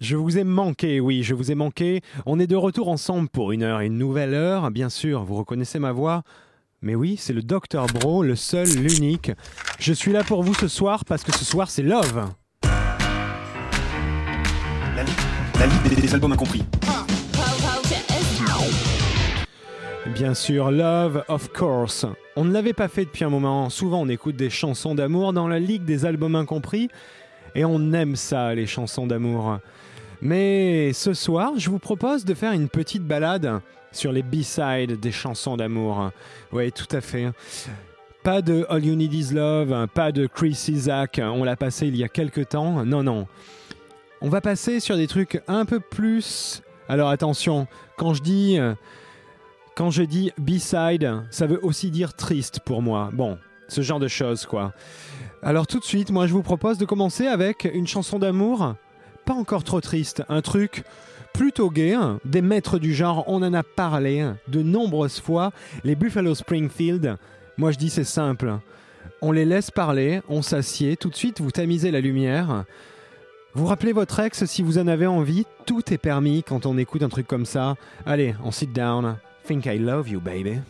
Je vous ai manqué, oui, je vous ai manqué. On est de retour ensemble pour une heure une nouvelle heure. Bien sûr, vous reconnaissez ma voix. Mais oui, c'est le Dr Bro, le seul, l'unique. Je suis là pour vous ce soir parce que ce soir c'est Love. La, la Ligue des albums incompris. Bien sûr, Love, of course. On ne l'avait pas fait depuis un moment. Souvent, on écoute des chansons d'amour dans la Ligue des albums incompris. Et on aime ça, les chansons d'amour. Mais ce soir, je vous propose de faire une petite balade sur les B-sides des chansons d'amour. Oui, tout à fait. Pas de All You Need Is Love, pas de Chris Isaac, on l'a passé il y a quelques temps. Non, non. On va passer sur des trucs un peu plus. Alors attention, quand je dis. Quand je dis B-side, ça veut aussi dire triste pour moi. Bon, ce genre de choses, quoi. Alors tout de suite, moi je vous propose de commencer avec une chanson d'amour, pas encore trop triste, un truc plutôt gay, hein. des maîtres du genre, on en a parlé de nombreuses fois, les Buffalo Springfield. Moi je dis c'est simple, on les laisse parler, on s'assied, tout de suite vous tamisez la lumière. Vous rappelez votre ex si vous en avez envie, tout est permis quand on écoute un truc comme ça. Allez, on sit down. Think I love you, baby.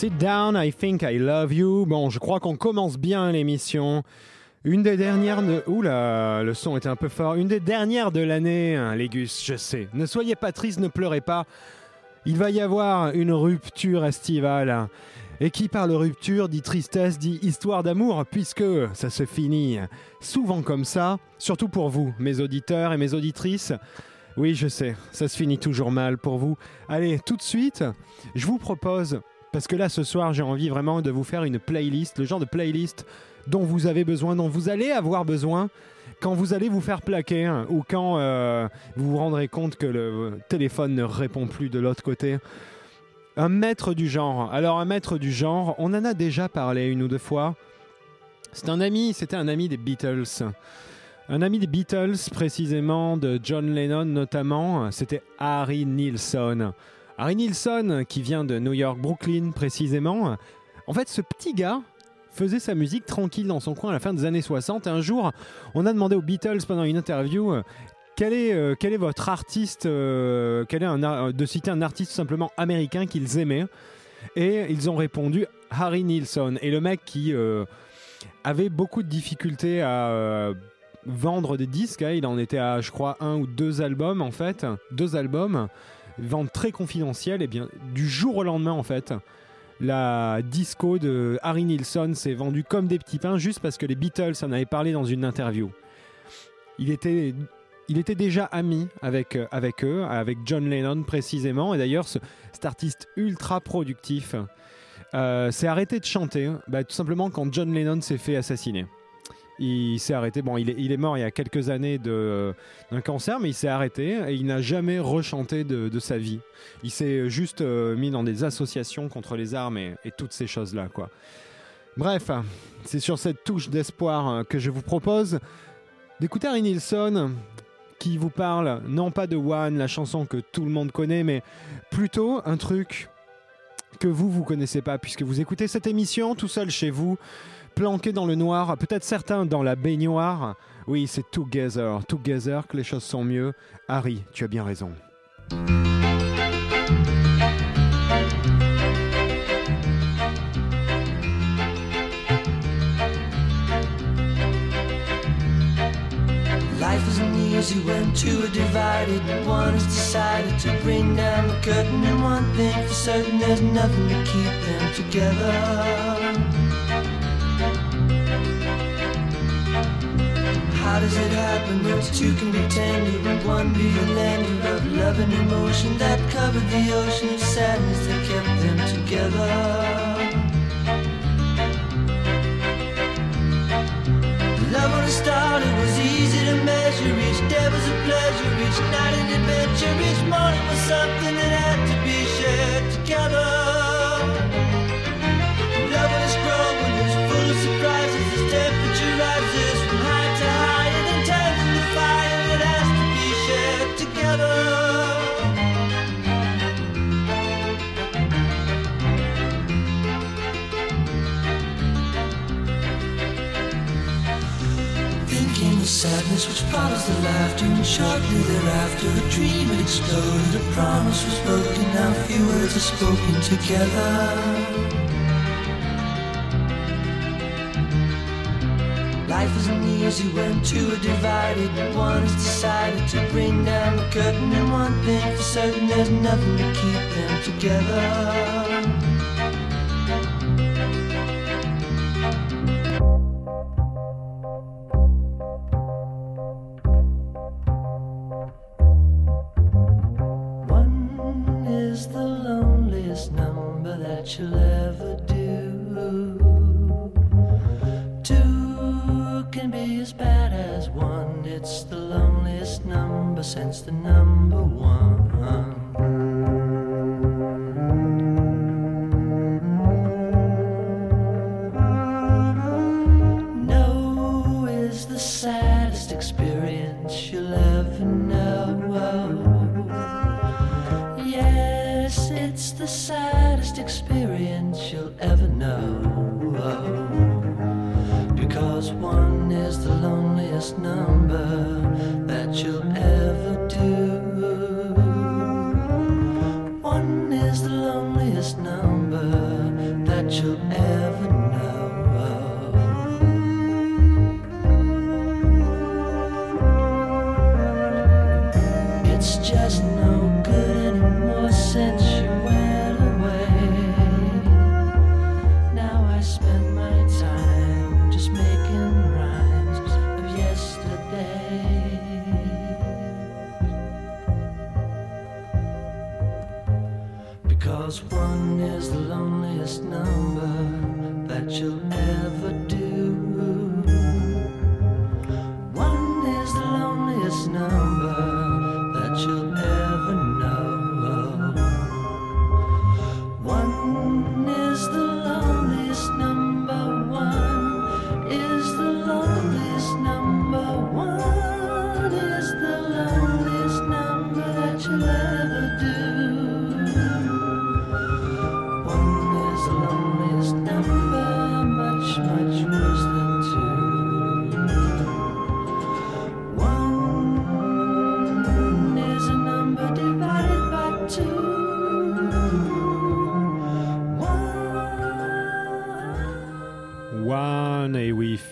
Sit down, I think I love you. Bon, je crois qu'on commence bien l'émission. Une des dernières de... Oula, le son était un peu fort. Une des dernières de l'année, hein, Légus, je sais. Ne soyez pas triste, ne pleurez pas. Il va y avoir une rupture estivale. Et qui parle rupture dit tristesse, dit histoire d'amour, puisque ça se finit souvent comme ça, surtout pour vous, mes auditeurs et mes auditrices. Oui, je sais, ça se finit toujours mal pour vous. Allez, tout de suite, je vous propose, parce que là ce soir j'ai envie vraiment de vous faire une playlist, le genre de playlist dont vous avez besoin, dont vous allez avoir besoin quand vous allez vous faire plaquer hein, ou quand euh, vous vous rendrez compte que le téléphone ne répond plus de l'autre côté. Un maître du genre. Alors un maître du genre, on en a déjà parlé une ou deux fois. C'est un ami, c'était un ami des Beatles. Un ami des Beatles, précisément de John Lennon notamment, c'était Harry Nilsson. Harry Nilsson, qui vient de New York, Brooklyn précisément. En fait, ce petit gars faisait sa musique tranquille dans son coin à la fin des années 60. Et un jour, on a demandé aux Beatles pendant une interview euh, quel est, euh, quel est votre artiste euh, quel est De citer un artiste simplement américain qu'ils aimaient. Et ils ont répondu Harry Nilsson. Et le mec qui avait beaucoup de difficultés à vendre des disques, hein, il en était à, je crois, un ou deux albums en fait. Deux albums. Vente très confidentielle. Et bien, du jour au lendemain en fait. La disco de Harry Nilsson s'est vendue comme des petits pains juste parce que les Beatles en avaient parlé dans une interview. Il était, il était déjà ami avec, euh, avec eux, avec John Lennon précisément. Et d'ailleurs, ce- cet artiste ultra productif euh, s'est arrêté de chanter bah, tout simplement quand John Lennon s'est fait assassiner. Il s'est arrêté, bon, il est, mort il y a quelques années d'un cancer, mais il s'est arrêté et il n'a jamais rechanté de, sa vie. Il s'est juste euh, mis dans des associations contre les armes et, toutes ces choses-là, quoi. Bref, c'est sur cette touche d'espoir hein, que je vous propose d'écouter Harry Nilsson qui vous parle non pas de One, la chanson que tout le monde connaît, mais plutôt un truc que vous, vous connaissez pas, puisque vous écoutez cette émission tout seul chez vous, planqué dans le noir, peut-être certains dans la baignoire. Oui, c'est Together, Together que les choses sont mieux. Harry, tu as bien raison. Life isn't easy when two are divided. One has decided to bring down the curtain, and one thing for certain there's nothing to keep them together. How does it happen that two can be tender and one be a lender of love and emotion that covered the ocean of sadness that kept them together? Love when it started was easy to measure. Each day was a pleasure, each night an adventure. Each morning was something that had to be shared together. Love when it's growing is full of surprises. As temperature rises which follows the laughter And shortly thereafter a dream had exploded A promise was broken, now few words are spoken together. Life isn't easy when two are divided One. Has decided to bring down the curtain And one thing for certain, there's nothing to keep them together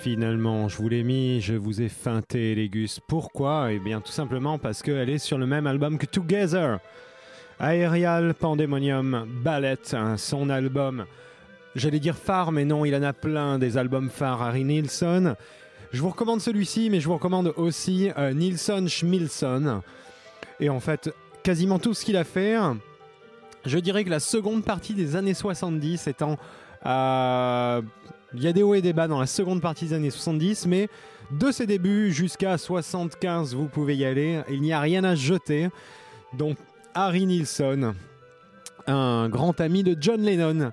finalement, je vous l'ai mis, je vous ai feinté, les gus. Pourquoi? Eh bien, tout simplement parce qu'elle est sur le même album que Together. Aerial Pandemonium Ballet, hein, son album, j'allais dire phare, mais non, il en a plein des albums phares. Harry Nilsson. Je vous recommande celui-ci, mais je vous recommande aussi euh, Nilsson Schmilsson. Et en fait, quasiment tout ce qu'il a fait. Je dirais que la seconde partie des années 70 étant. Il y a des hauts et des bas dans la seconde partie des années 70, mais de ses débuts jusqu'à 75, vous pouvez y aller. Il n'y a rien à jeter. Donc, Harry Nilsson, un grand ami de John Lennon,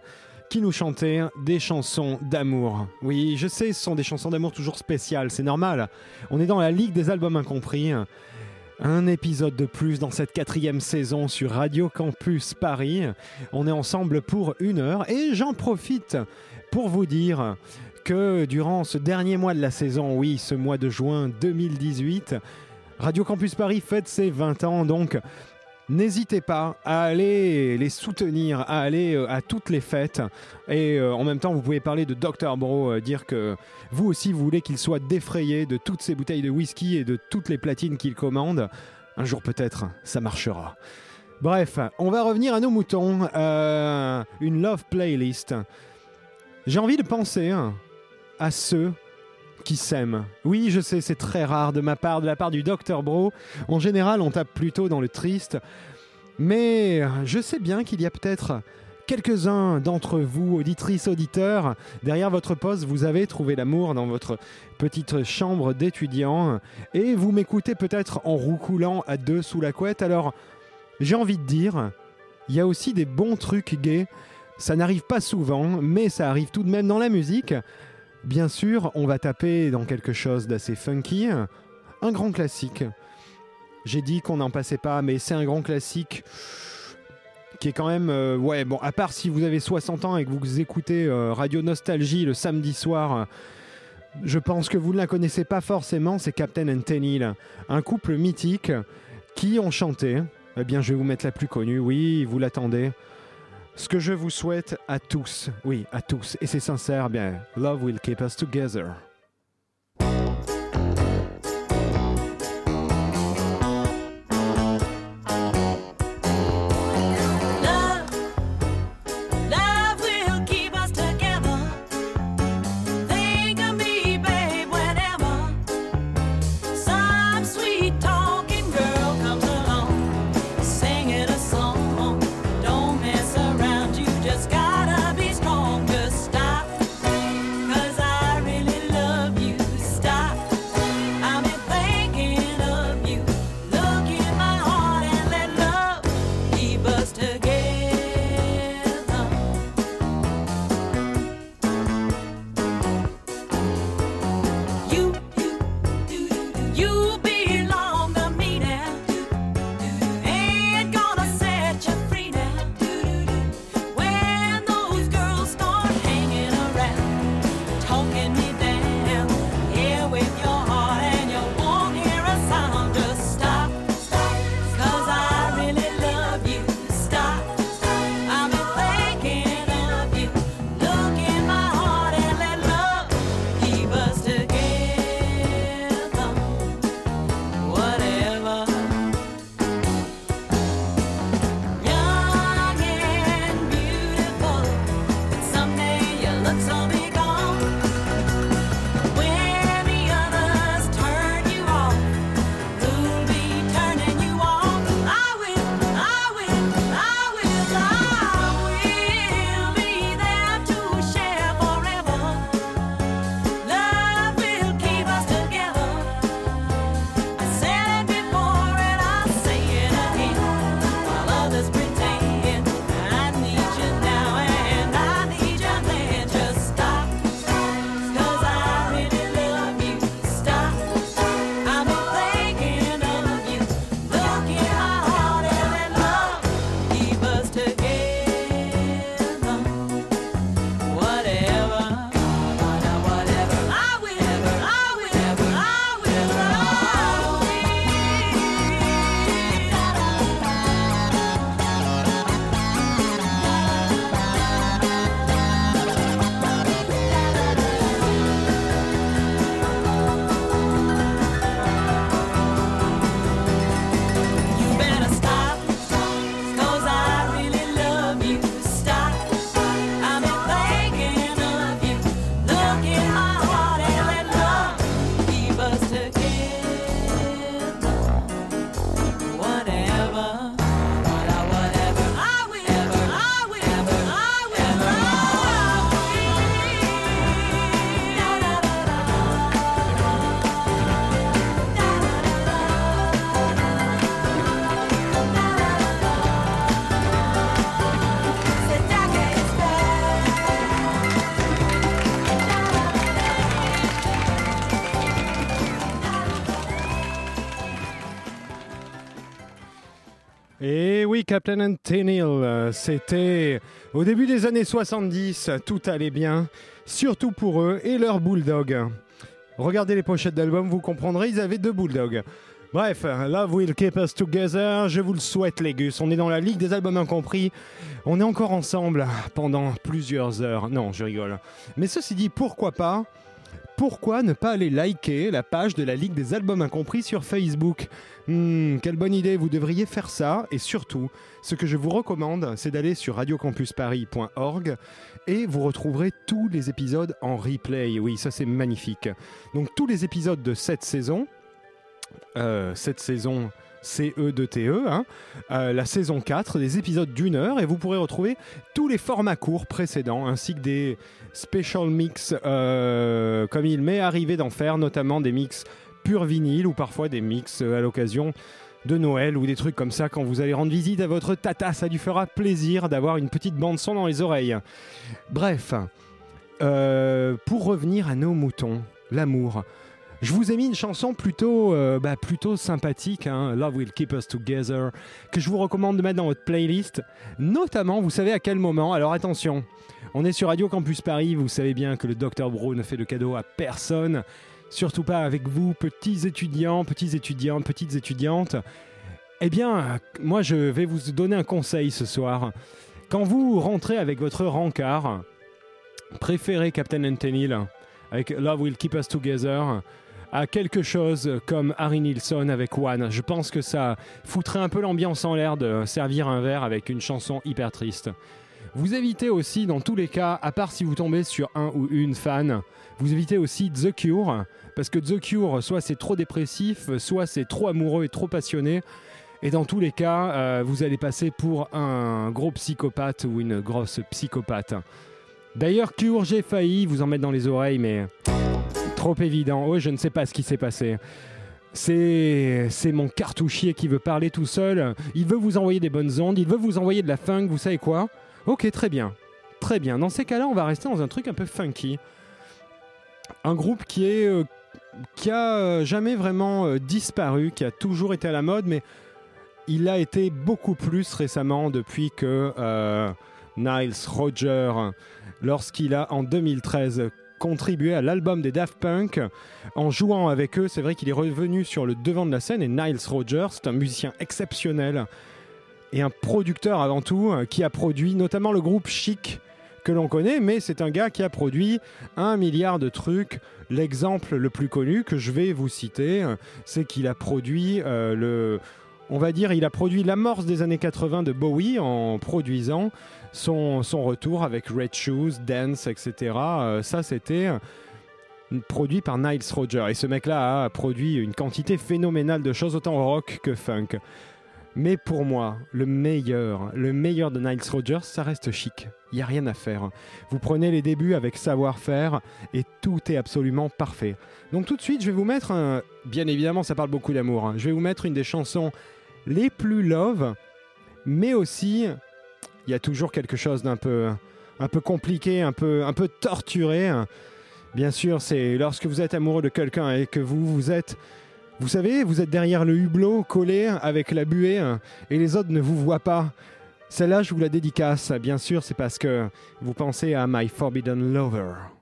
qui nous chantait des chansons d'amour. Oui, je sais, ce sont des chansons d'amour toujours spéciales, c'est normal. On est dans la Ligue des albums incompris. Un épisode de plus dans cette quatrième saison sur Radio Campus Paris. On est ensemble pour une heure et j'en profite pour vous dire que durant ce dernier mois de la saison, oui, ce mois de juin 2018, Radio Campus Paris fête ses 20 ans, donc N'hésitez pas à aller les soutenir, à aller euh, à toutes les fêtes. Et euh, en même temps, vous pouvez parler de Dr Bro, euh, dire que vous aussi, vous voulez qu'il soit défrayé de toutes ces bouteilles de whisky et de toutes les platines qu'il commande. Un jour peut-être, ça marchera. Bref, on va revenir à nos moutons. Euh, une love playlist. J'ai envie de penser hein, à ceux qui s'aiment. Oui, je sais, c'est très rare de ma part, de la part du Dr Bro. En général, on tape plutôt dans le triste. Mais je sais bien qu'il y a peut-être quelques-uns d'entre vous, auditrices, auditeurs, derrière votre poste, vous avez trouvé l'amour dans votre petite chambre d'étudiant et vous m'écoutez peut-être en roucoulant à deux sous la couette. Alors, j'ai envie de dire, il y a aussi des bons trucs gays. Ça n'arrive pas souvent, mais ça arrive tout de même dans la musique. Bien sûr, on va taper dans quelque chose d'assez funky, un grand classique. J'ai dit qu'on n'en passait pas, mais c'est un grand classique qui est quand même... euh, ouais, bon, à part si vous avez 60 ans et que vous écoutez euh, Radio Nostalgie le samedi soir, je pense que vous ne la connaissez pas forcément, c'est Captain and Tennille, un couple mythique qui ont chanté. Eh bien, je vais vous mettre la plus connue, oui, vous l'attendez. Ce que je vous souhaite à tous, oui, à tous, et c'est sincère, bien, love will keep us together. Captain and Tennille. Euh, C'était au début des années 70, tout allait bien, surtout pour eux et leur bulldog. Regardez les pochettes d'albums, vous comprendrez, ils avaient deux bulldogs. Bref, Love Will Keep Us Together, je vous le souhaite les gus, on est dans la ligue des albums incompris, on est encore ensemble pendant plusieurs heures. Non, je rigole. Mais ceci dit, pourquoi pas pourquoi ne pas aller liker la page de la Ligue des Albums Incompris sur Facebook Hmm, Quelle bonne idée, vous devriez faire ça. Et surtout, ce que je vous recommande, c'est d'aller sur radiocampusparis.org et vous retrouverez tous les épisodes en replay. Oui, ça c'est magnifique. Donc tous les épisodes de cette saison, euh, cette saison CE2TE, hein, euh, la saison 4, des épisodes d'une heure, et vous pourrez retrouver tous les formats courts précédents, ainsi que des special mix, euh, comme il m'est arrivé d'en faire, notamment des mix pur vinyle ou parfois des mix euh, à l'occasion de Noël ou des trucs comme ça quand vous allez rendre visite à votre tata, ça lui fera plaisir d'avoir une petite bande son dans les oreilles. Bref, pour revenir à nos moutons, l'amour. Je vous ai mis une chanson plutôt, euh, bah, plutôt sympathique, hein, Love Will Keep Us Together, que je vous recommande de mettre dans votre playlist. Notamment, vous savez à quel moment Alors attention, on est sur Radio Campus Paris, vous savez bien que le Dr Bro ne fait de cadeau à personne, surtout pas avec vous, petits étudiants, petits étudiants, petites étudiantes. Eh bien, moi je vais vous donner un conseil ce soir. Quand vous rentrez avec votre rencard, préférez Captain Antenil avec Love Will Keep Us Together à quelque chose comme Harry Nilsson avec One. Je pense que ça foutrait un peu l'ambiance en l'air de servir un verre avec une chanson hyper triste. Vous évitez aussi, dans tous les cas, à part si vous tombez sur un ou une fan, vous évitez aussi The Cure, parce que The Cure, soit c'est trop dépressif, soit c'est trop amoureux et trop passionné. Et dans tous les cas, euh, vous allez passer pour un gros psychopathe ou une grosse psychopathe. D'ailleurs, Cure, j'ai failli vous en mettre dans les oreilles, mais trop évident. Oh, je ne sais pas ce qui s'est passé. C'est, c'est mon cartouchier qui veut parler tout seul. Il veut vous envoyer des bonnes ondes, il veut vous envoyer de la funk, vous savez quoi? Ok, très bien. Très bien. Dans ces cas-là, on va rester dans un truc un peu funky. Un groupe qui est. euh, qui a euh, jamais vraiment euh, disparu, qui a toujours été à la mode, mais il a été beaucoup plus récemment depuis que Niles Roger, lorsqu'il a en 2013 contribué à l'album des Daft Punk, en jouant avec eux, c'est vrai qu'il est revenu sur le devant de la scène et Niles Roger, c'est un musicien exceptionnel et un producteur avant tout euh, qui a produit notamment le groupe Chic que l'on connaît, mais c'est un gars qui a produit un milliard de trucs. L'exemple le plus connu que je vais vous citer, euh, c'est qu'il a produit euh, le, on va dire, il a produit l'amorce des années 80 de Bowie en produisant son, retour avec Red Shoes, Dance, etc. Euh, ça, c'était produit par Niles Roger. Et ce mec-là a produit une quantité phénoménale de choses, autant rock que funk. Mais pour moi, le meilleur, le meilleur de Niles Rogers, ça reste chic. Il n'y a rien à faire. Vous prenez les débuts avec savoir-faire et tout est absolument parfait. Donc tout de suite, je vais vous mettre. Bien évidemment, ça parle beaucoup d'amour. hein. Je vais vous mettre une des chansons les plus love, mais aussi, il y a toujours quelque chose d'un peu, un peu compliqué, un peu, un peu torturé. Bien sûr, c'est lorsque vous êtes amoureux de quelqu'un et que vous, vous êtes vous savez, vous êtes derrière le hublot, collé avec la buée, et les autres ne vous voient pas. Celle-là, je vous la dédicace. Bien sûr, c'est parce que vous pensez à My Forbidden Lover.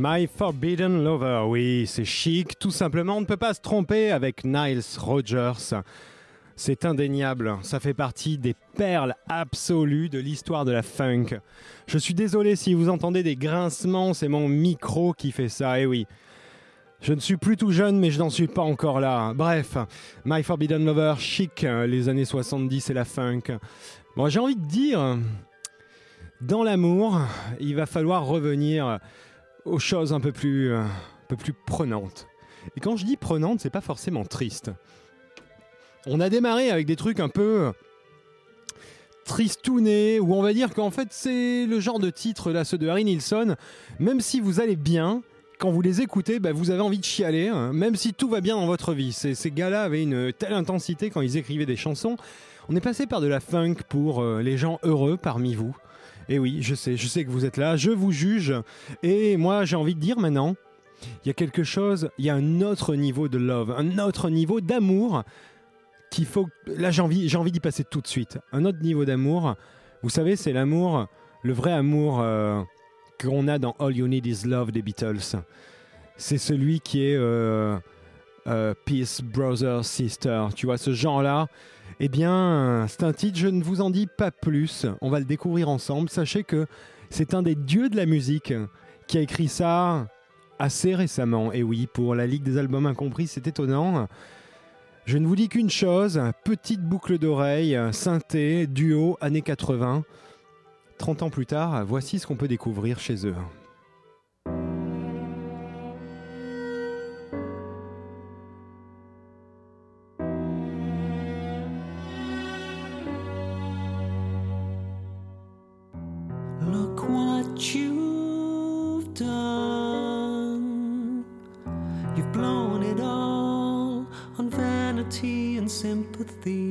My Forbidden Lover, oui, c'est chic, tout simplement. On ne peut pas se tromper avec Niles Rogers. C'est indéniable, ça fait partie des perles absolues de l'histoire de la funk. Je suis désolé si vous entendez des grincements, c'est mon micro qui fait ça, et oui. Je ne suis plus tout jeune, mais je n'en suis pas encore là. Bref, My Forbidden Lover, chic, les années 70 et la funk. Bon, j'ai envie de dire, dans l'amour, il va falloir revenir aux choses un peu plus, euh, un peu plus prenantes. Et quand je dis prenantes, c'est pas forcément triste. On a démarré avec des trucs un peu tristounés, où on va dire qu'en fait c'est le genre de titre là, ceux de Harry Nilsson, même si vous allez bien, quand vous les écoutez, bah, vous avez envie de chialer, hein, même si tout va bien dans votre vie. Ces, ces gars-là avaient une telle intensité quand ils écrivaient des chansons. On est passé par de la funk pour euh, les gens heureux parmi vous. Et oui, je sais, je sais que vous êtes là, je vous juge. Et moi, j'ai envie de dire maintenant, il y a quelque chose, il y a un autre niveau de love, un autre niveau d'amour qu'il faut. Là, j'ai envie, j'ai envie d'y passer tout de suite. Un autre niveau d'amour. Vous savez, c'est l'amour, le vrai amour euh, qu'on a dans All You Need Is Love des Beatles. C'est celui qui est euh, euh, Peace, Brother, Sister. Tu vois, ce genre-là. Eh bien, c'est un titre, je ne vous en dis pas plus. On va le découvrir ensemble. Sachez que c'est un des dieux de la musique qui a écrit ça assez récemment. Et oui, pour la Ligue des albums incompris, c'est étonnant. Je ne vous dis qu'une chose, petite boucle d'oreille, synthé, duo, années 80. 30 ans plus tard, voici ce qu'on peut découvrir chez eux. with thee.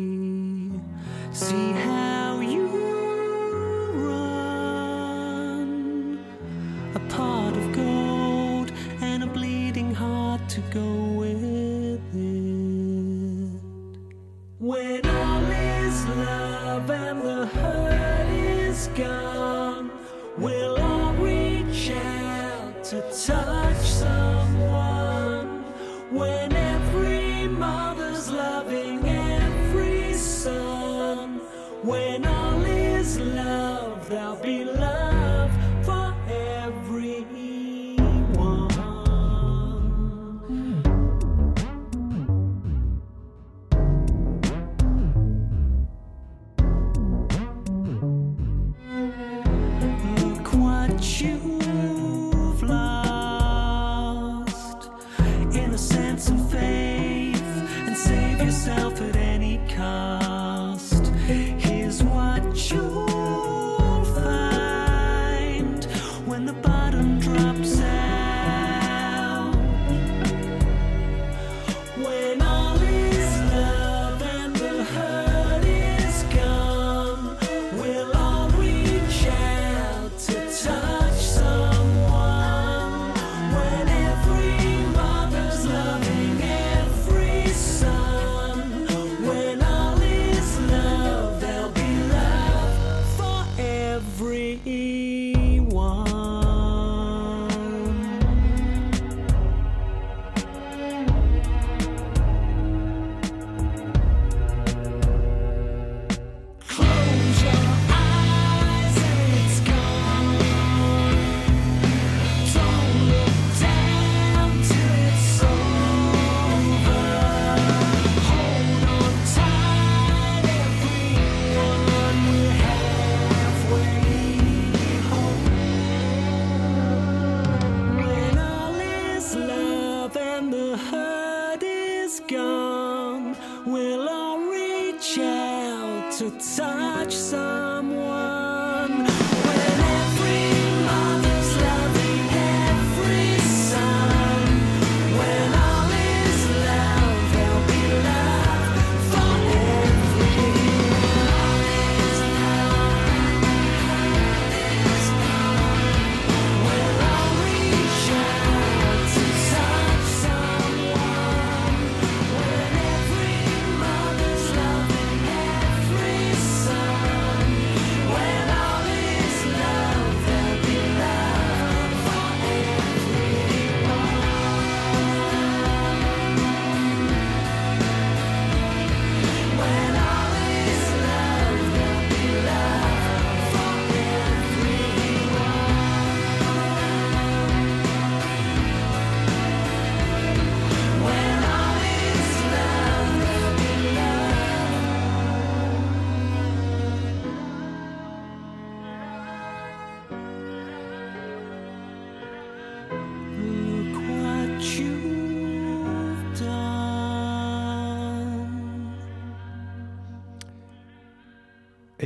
When the bottom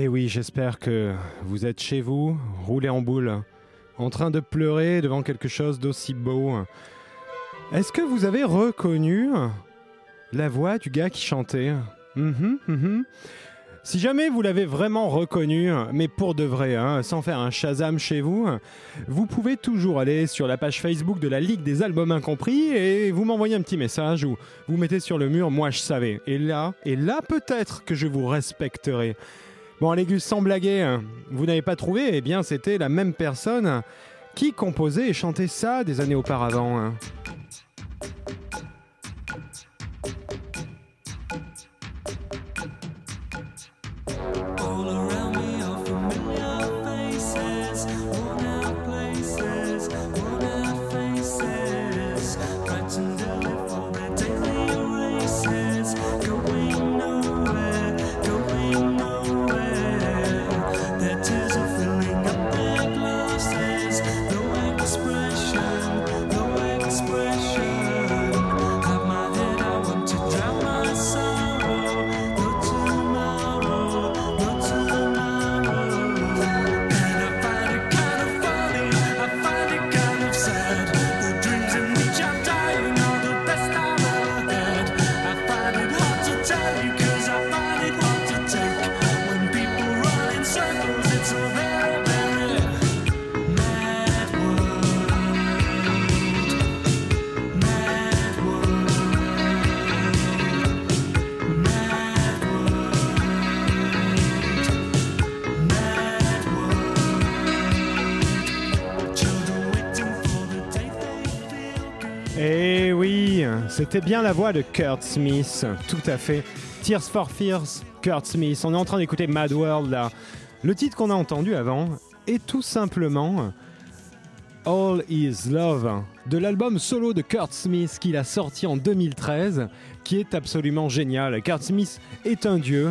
Et Eh oui, j'espère que vous êtes chez vous, roulé en boule, en train de pleurer devant quelque chose d'aussi beau. Est-ce que vous avez reconnu la voix du gars qui chantait? Mhm, mhm. Si jamais vous l'avez vraiment reconnu, mais pour de vrai, hein, sans faire un Shazam chez vous, vous pouvez toujours aller sur la page Facebook de la Ligue des Albums Incompris et vous m'envoyez un petit message ou vous mettez sur le mur, moi je savais. Et là, et là peut-être que je vous respecterai. Bon, allez Gus, sans blaguer, hein, vous n'avez pas trouvé Eh bien, c'était la même personne qui composait et chantait ça des années auparavant. C'était bien la voix de Kurt Smith, tout à fait. Tears for Fears, Kurt Smith. On est en train d'écouter Mad World là. Le titre qu'on a entendu avant est tout simplement All Is Love de l'album solo de Kurt Smith qu'il a sorti en 2013, qui est absolument génial. Kurt Smith est un dieu.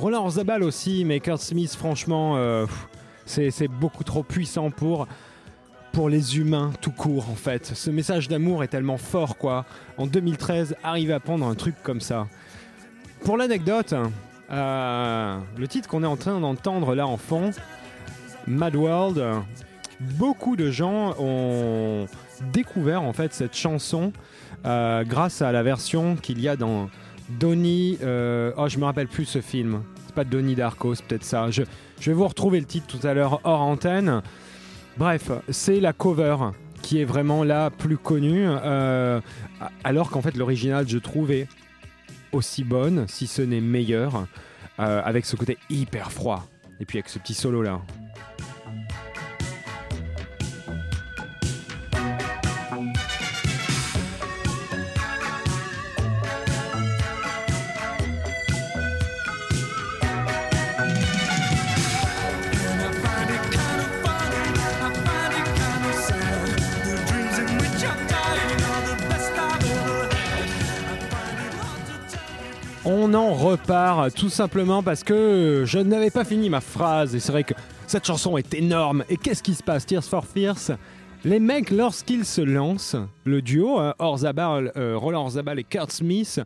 Roland Zabal aussi, mais Kurt Smith, franchement, euh, c'est beaucoup trop puissant pour pour les humains tout court en fait. Ce message d'amour est tellement fort quoi. En 2013, arriver à prendre un truc comme ça. Pour l'anecdote, euh, le titre qu'on est en train d'entendre là en fond, Mad World, beaucoup de gens ont découvert en fait cette chanson euh, grâce à la version qu'il y a dans Donnie. euh, oh, je me rappelle plus ce film. C'est pas Donnie Darko, peut-être ça. Je vais vous retrouver le titre tout à l'heure hors antenne. Bref, c'est la cover qui est vraiment la plus connue, euh, alors qu'en fait l'original je trouvais aussi bonne, si ce n'est meilleure, euh, avec ce côté hyper froid. Et puis avec ce petit solo là. Repart tout simplement parce que je n'avais pas fini ma phrase et c'est vrai que cette chanson est énorme. Et qu'est-ce qui se passe? Tears for Fears les mecs, lorsqu'ils se lancent, le duo, hein, Orzabal, euh, Roland Orzabal et Kurt Smith,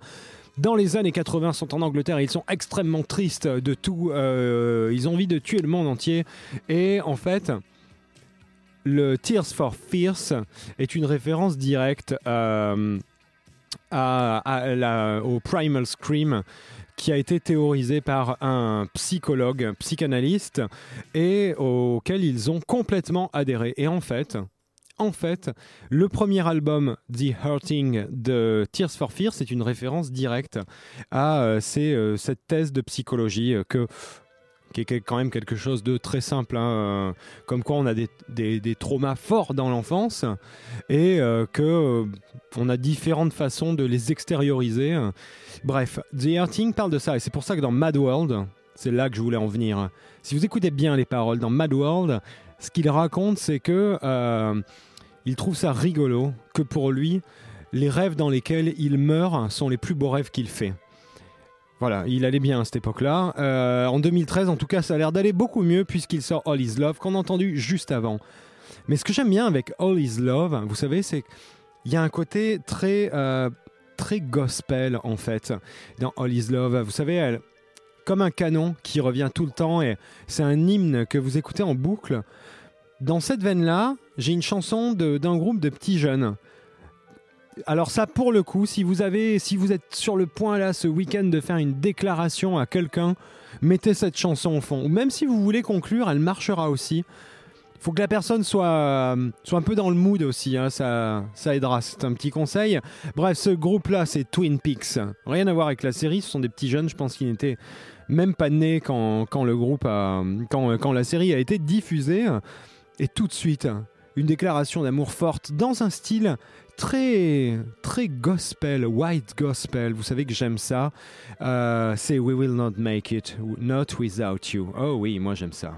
dans les années 80, sont en Angleterre et ils sont extrêmement tristes de tout. euh, ils ont envie de tuer le monde entier. Et en fait, le Tears for Fears est une référence directe euh, au Primal Scream qui a été théorisé par un psychologue, psychanalyste, et auquel ils ont complètement adhéré. Et en fait, en fait, le premier album, The Hurting de Tears for Fears, c'est une référence directe à euh, euh, cette thèse de psychologie euh, que qui est quand même quelque chose de très simple, hein, euh, comme quoi on a des, des- traumas forts dans l'enfance et euh, que euh, on a différentes façons de les extérioriser. Bref, The Hurting parle de ça et c'est pour ça que dans Mad World, c'est là que je voulais en venir. Si vous écoutez bien les paroles dans Mad World, ce qu'il raconte, c'est que euh, il trouve ça rigolo que pour lui, les rêves dans lesquels il meurt sont les plus beaux rêves qu'il fait. Voilà, il allait bien à cette époque-là. Euh, en 2013, en tout cas, ça a l'air d'aller beaucoup mieux puisqu'il sort All Is Love qu'on a entendu juste avant. Mais ce que j'aime bien avec All Is Love, vous savez, c'est qu'il y a un côté très, euh, très gospel en fait dans All Is Love. Vous savez, elle, comme un canon qui revient tout le temps et c'est un hymne que vous écoutez en boucle. Dans cette veine-là, j'ai une chanson d'un groupe de petits jeunes. Alors ça, pour le coup, si vous avez, si vous êtes sur le point là ce week-end de faire une déclaration à quelqu'un, mettez cette chanson au fond. Ou même si vous voulez conclure, elle marchera aussi. Faut que la personne soit, euh, soit un peu dans le mood aussi, hein, ça, ça aidera. C'est un petit conseil. Bref, ce groupe-là, c'est Twin Peaks. Rien à voir avec la série, ce sont des petits jeunes, je pense qu'ils n'étaient même pas nés quand, quand le groupe a, quand, quand la série a été diffusée. Et tout de suite, une déclaration d'amour forte dans un style très très gospel, white gospel. Vous savez que j'aime ça. Euh, c'est We will not make it, not without you. Oh oui, moi j'aime ça.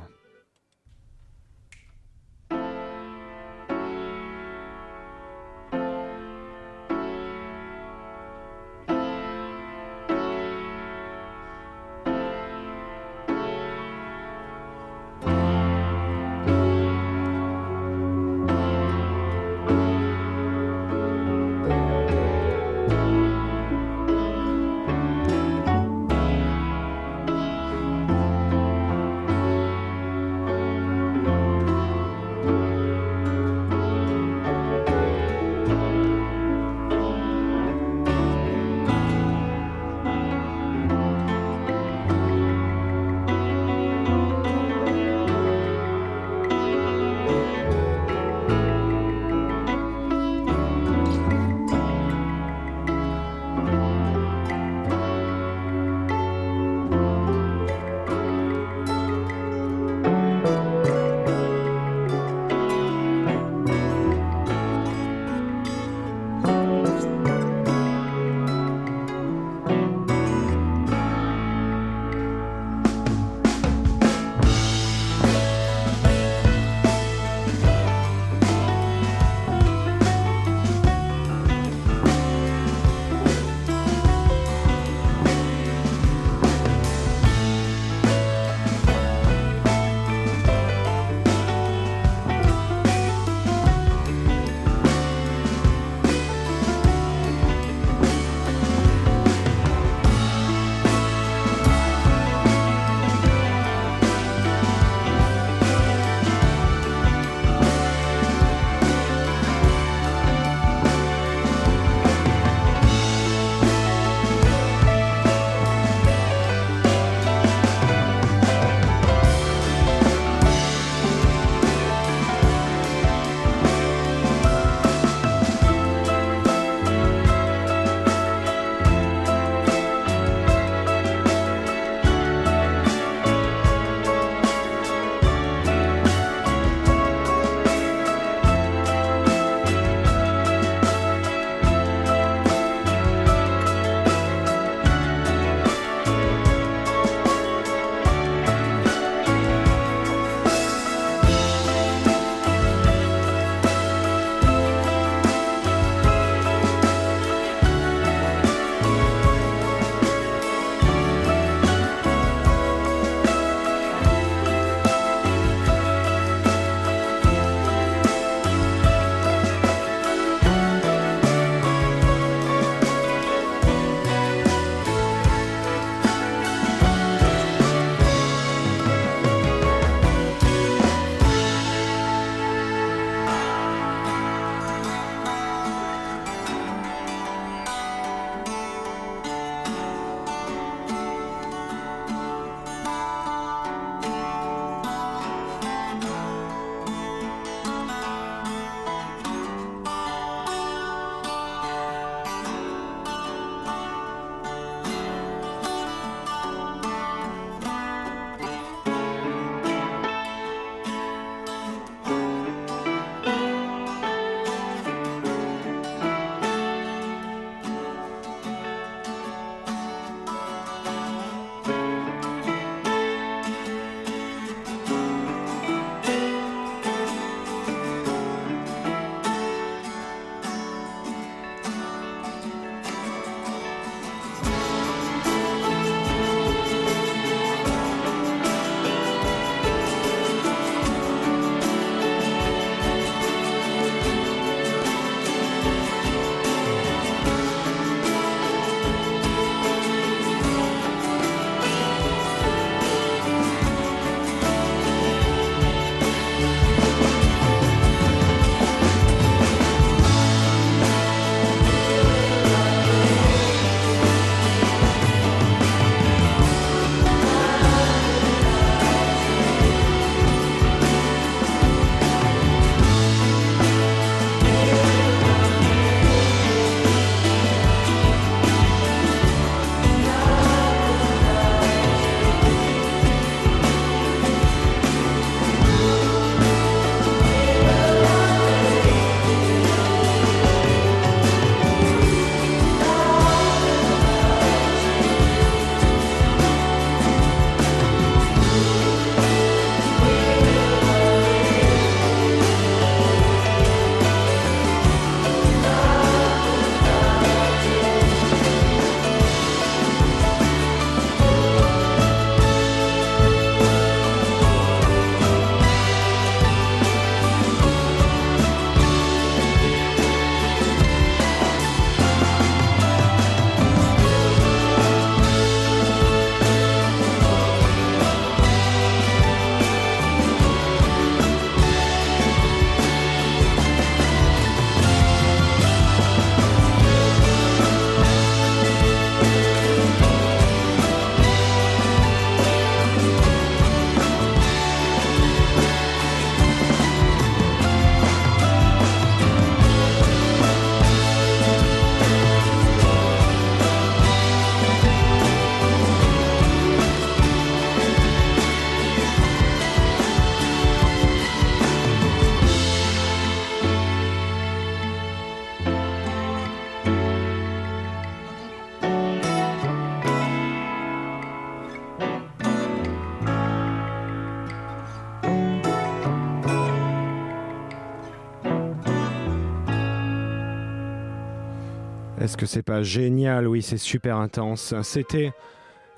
Que c'est pas génial Oui, c'est super intense. C'était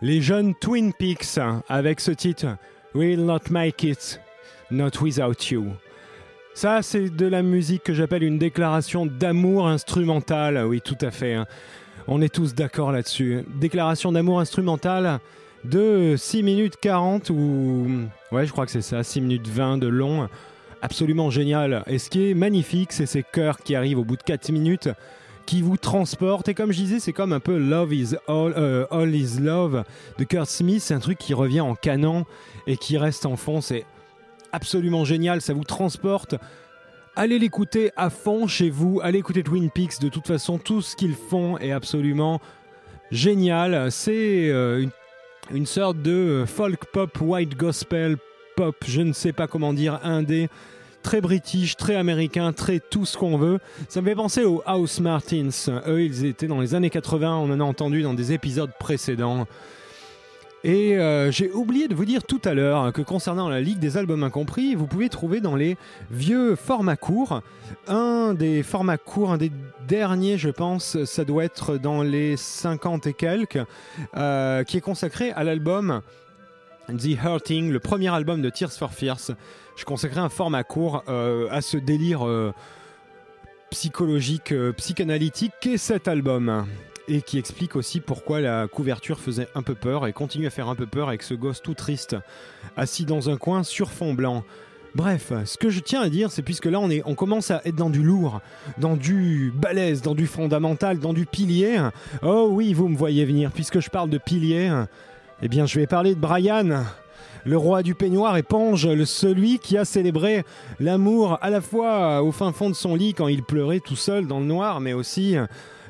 les jeunes Twin Peaks avec ce titre We'll not make it, not without you. Ça, c'est de la musique que j'appelle une déclaration d'amour instrumentale. Oui, tout à fait. hein. On est tous d'accord là-dessus. Déclaration d'amour instrumentale de 6 minutes 40 ou... Ouais, je crois que c'est ça, 6 minutes 20 de long. Absolument génial. Et ce qui est magnifique, c'est ces chœurs qui arrivent au bout de 4 minutes, qui vous transportent. Et comme je disais, c'est comme un peu Love is All, euh, All is Love de Kurt Smith. C'est un truc qui revient en canon et qui reste en fond. C'est absolument génial. Ça vous transporte. Allez l'écouter à fond chez vous. Allez écouter Twin Peaks. De toute façon, tout ce qu'ils font est absolument génial. C'est euh, une, une sorte de folk pop, white gospel pop, je ne sais pas comment dire, indé. Très british, très américain, très tout ce qu'on veut. Ça me fait penser aux House Martins. Eux, ils étaient dans les années 80, on en a entendu dans des épisodes précédents. Et euh, j'ai oublié de vous dire tout à l'heure que concernant la Ligue des albums incompris, vous pouvez trouver dans les vieux formats courts, un des formats courts, un des derniers je pense, ça doit être dans les 50 et quelques, euh, qui est consacré à l'album The Hurting, le premier album de Tears for Fears. Je consacrais un format court euh, à ce délire euh, psychologique, euh, psychanalytique qu'est cet album. Et qui explique aussi pourquoi la couverture faisait un peu peur et continue à faire un peu peur avec ce gosse tout triste, assis dans un coin sur fond blanc. Bref, ce que je tiens à dire, c'est puisque là on, est, on commence à être dans du lourd, dans du balèze, dans du fondamental, dans du pilier. Oh oui, vous me voyez venir, puisque je parle de pilier, eh bien je vais parler de Brian, le roi du peignoir éponge, le celui qui a célébré l'amour à la fois au fin fond de son lit quand il pleurait tout seul dans le noir, mais aussi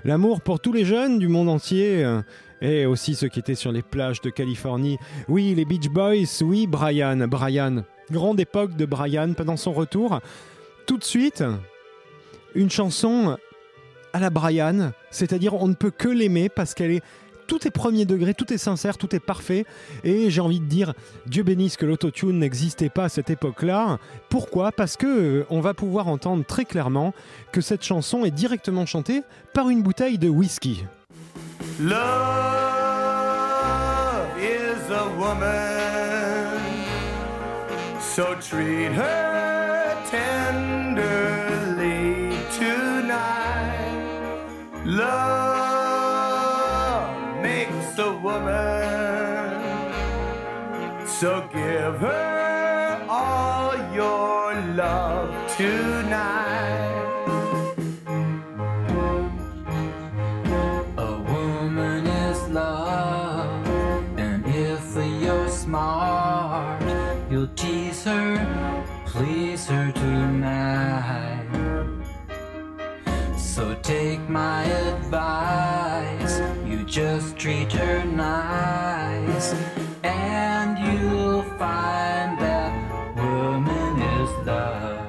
l'amour pour tous les jeunes du monde entier. Et aussi ceux qui étaient sur les plages de Californie. Oui, les Beach Boys, oui, Brian, Brian. Grande époque de Brian pendant son retour. Tout de suite, une chanson à la Brian, c'est-à-dire on ne peut que l'aimer parce qu'elle est tout est premier degré, tout est sincère, tout est parfait. Et j'ai envie de dire, Dieu bénisse que l'autotune n'existait pas à cette époque-là. Pourquoi? Parce que euh, on va pouvoir entendre très clairement que cette chanson est directement chantée par une bouteille de whisky. So treat her woman, so give her all your love tonight. A woman is love, and if you're smart, you'll tease her, please her tonight. So take my advice, just treat her nice, and you'll find that woman is love.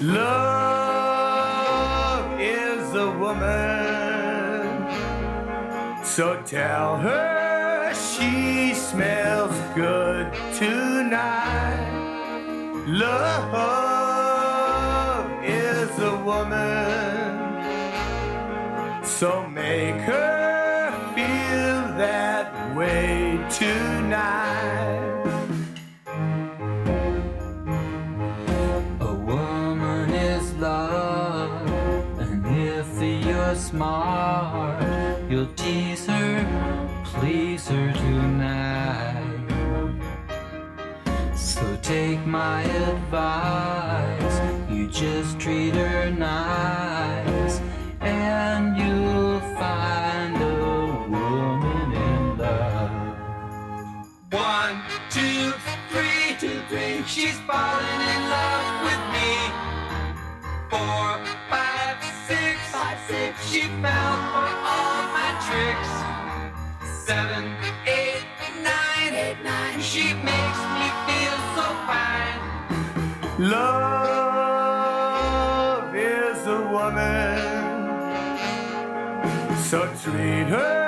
Love is a woman. So tell her she smells good tonight. Love is a woman. So make her tonight. A woman is love, and if you're smart, you'll tease her, please her tonight. So take my advice, you just treat her nice, She's falling in love with me. Four, five, six, five, six. She fell for all my tricks. Seven, eight, nine, eight, nine. She makes me feel so fine. Love is a woman, so treat her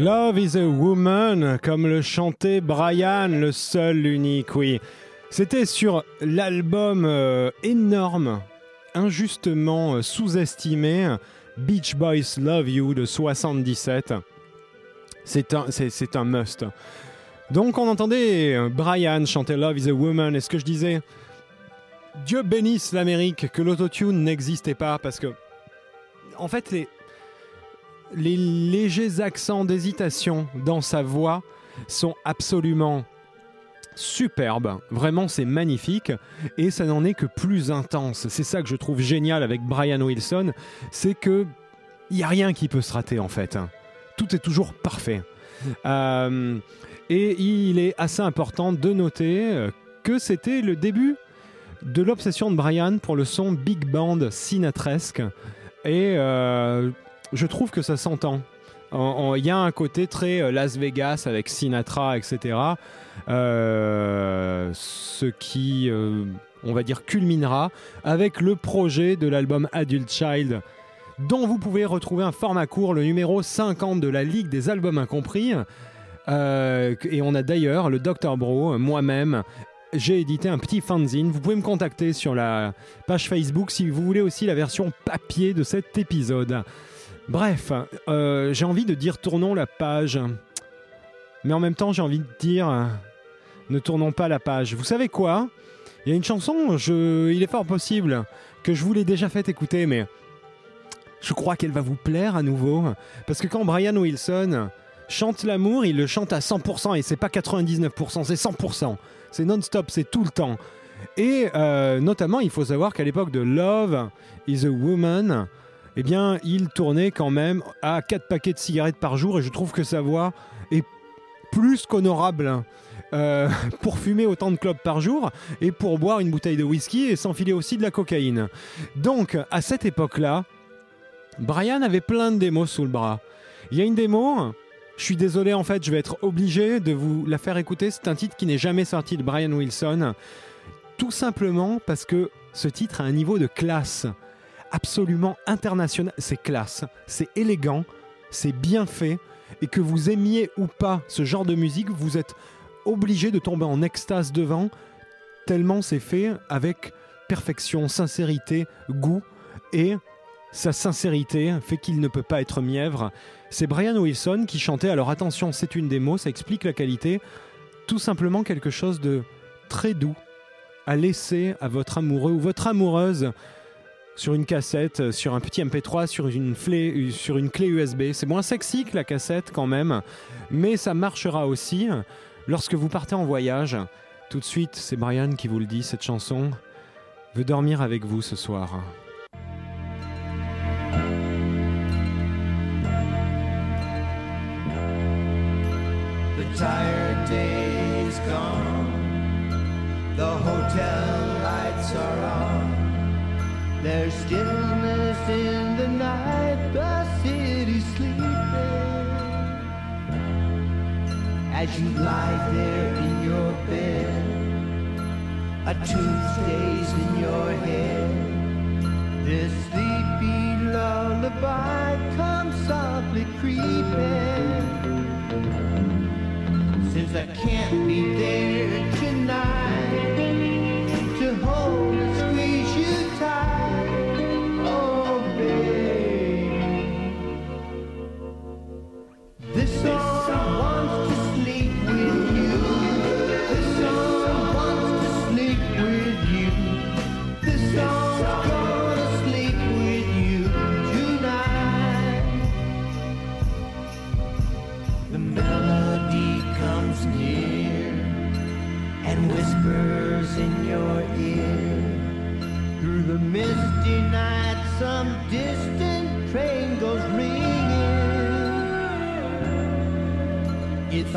Love is a Woman, comme le chantait Brian, le seul, l'unique, oui. C'était sur l'album euh, énorme, injustement euh, sous-estimé, Beach Boys Love You de 77. C'est un, c'est, un must. Donc on entendait euh, Brian chanter Love is a Woman, et ce que je disais, Dieu bénisse l'Amérique, que l'autotune n'existait pas, parce que, en fait, les, les légers accents d'hésitation dans sa voix sont absolument superbes. Vraiment, c'est magnifique. Et ça n'en est que plus intense. C'est ça que je trouve génial avec Brian Wilson. C'est que il n'y a rien qui peut se rater en fait. Tout est toujours parfait. Euh, et il est assez important de noter euh, que c'était le début de l'obsession de Brian pour le son big band sinatresque. Et euh, je trouve que ça s'entend. En- en- Il y a un côté très euh, Las Vegas avec Sinatra, etc. Euh, ce qui, euh, on va dire, culminera avec le projet de l'album Adult Child, dont vous pouvez retrouver un format court, le numéro 50 de la Ligue des albums incompris. Et on a d'ailleurs le Dr Bro, moi-même, j'ai édité un petit fanzine. Vous pouvez me contacter sur la page Facebook si vous voulez aussi la version papier de cet épisode. Bref, euh, j'ai envie de dire tournons la page. Mais en même temps, j'ai envie de dire ne tournons pas la page. Vous savez quoi? Il y a une chanson, il est fort possible que je vous l'ai déjà fait écouter, mais je crois qu'elle va vous plaire à nouveau. Parce que quand Brian Wilson chante l'amour, il le chante à 100%, et c'est pas 99%, c'est 100%. C'est non-stop, c'est tout le temps. Et euh, notamment, il faut savoir qu'à l'époque de Love is a Woman, eh bien, il tournait quand même à 4 paquets de cigarettes par jour, et je trouve que sa voix est plus qu'honorable. euh, pour fumer autant de clopes par jour et pour boire une bouteille de whisky et s'enfiler aussi de la cocaïne. Donc, à cette époque-là, Brian avait plein de démos sous le bras. Il y a une démo, je suis désolé en fait, je vais être obligé de vous la faire écouter. C'est un titre qui n'est jamais sorti de Brian Wilson. Tout simplement parce que ce titre a un niveau de classe absolument international. C'est classe, c'est élégant, c'est bien fait. Et que vous aimiez ou pas ce genre de musique, vous êtes obligé de tomber en extase devant, tellement c'est fait avec perfection, sincérité, goût. Et sa sincérité fait qu'il ne peut pas être mièvre. C'est Brian Wilson qui chantait, alors attention, c'est une démo, ça explique la qualité, tout simplement quelque chose de très doux à laisser à votre amoureux ou votre amoureuse sur une cassette, euh, sur un petit MP3, sur une, flé- euh, sur une clé USB. C'est moins sexy que la cassette quand même, mais ça marchera aussi lorsque vous partez en voyage. Tout de suite, c'est Brian qui vous le dit, cette chanson veut dormir avec vous ce soir. There's stillness in the night. The city's sleeping. As you lie there in your bed, a tune stays in your head. This sleepy lullaby comes softly creeping. Since I can't be there tonight